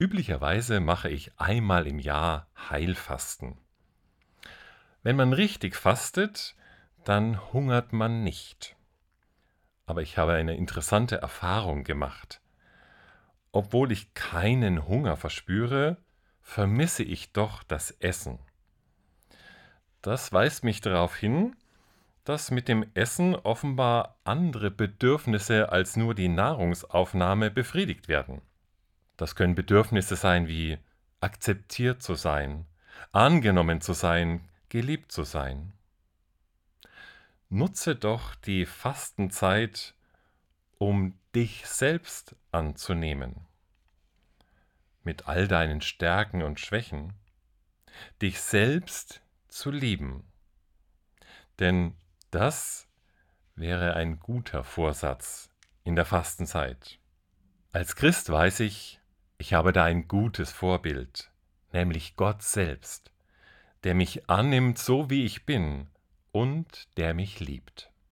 Üblicherweise mache ich einmal im Jahr Heilfasten. Wenn man richtig fastet, dann hungert man nicht. Aber ich habe eine interessante Erfahrung gemacht. Obwohl ich keinen Hunger verspüre, vermisse ich doch das Essen. Das weist mich darauf hin, dass mit dem Essen offenbar andere Bedürfnisse als nur die Nahrungsaufnahme befriedigt werden. Das können Bedürfnisse sein wie akzeptiert zu sein, angenommen zu sein, geliebt zu sein. Nutze doch die Fastenzeit, um dich selbst anzunehmen. Mit all deinen Stärken und Schwächen, dich selbst zu lieben. Denn das wäre ein guter Vorsatz in der Fastenzeit. Als Christ weiß ich, ich habe da ein gutes Vorbild, nämlich Gott selbst, der mich annimmt so wie ich bin und der mich liebt.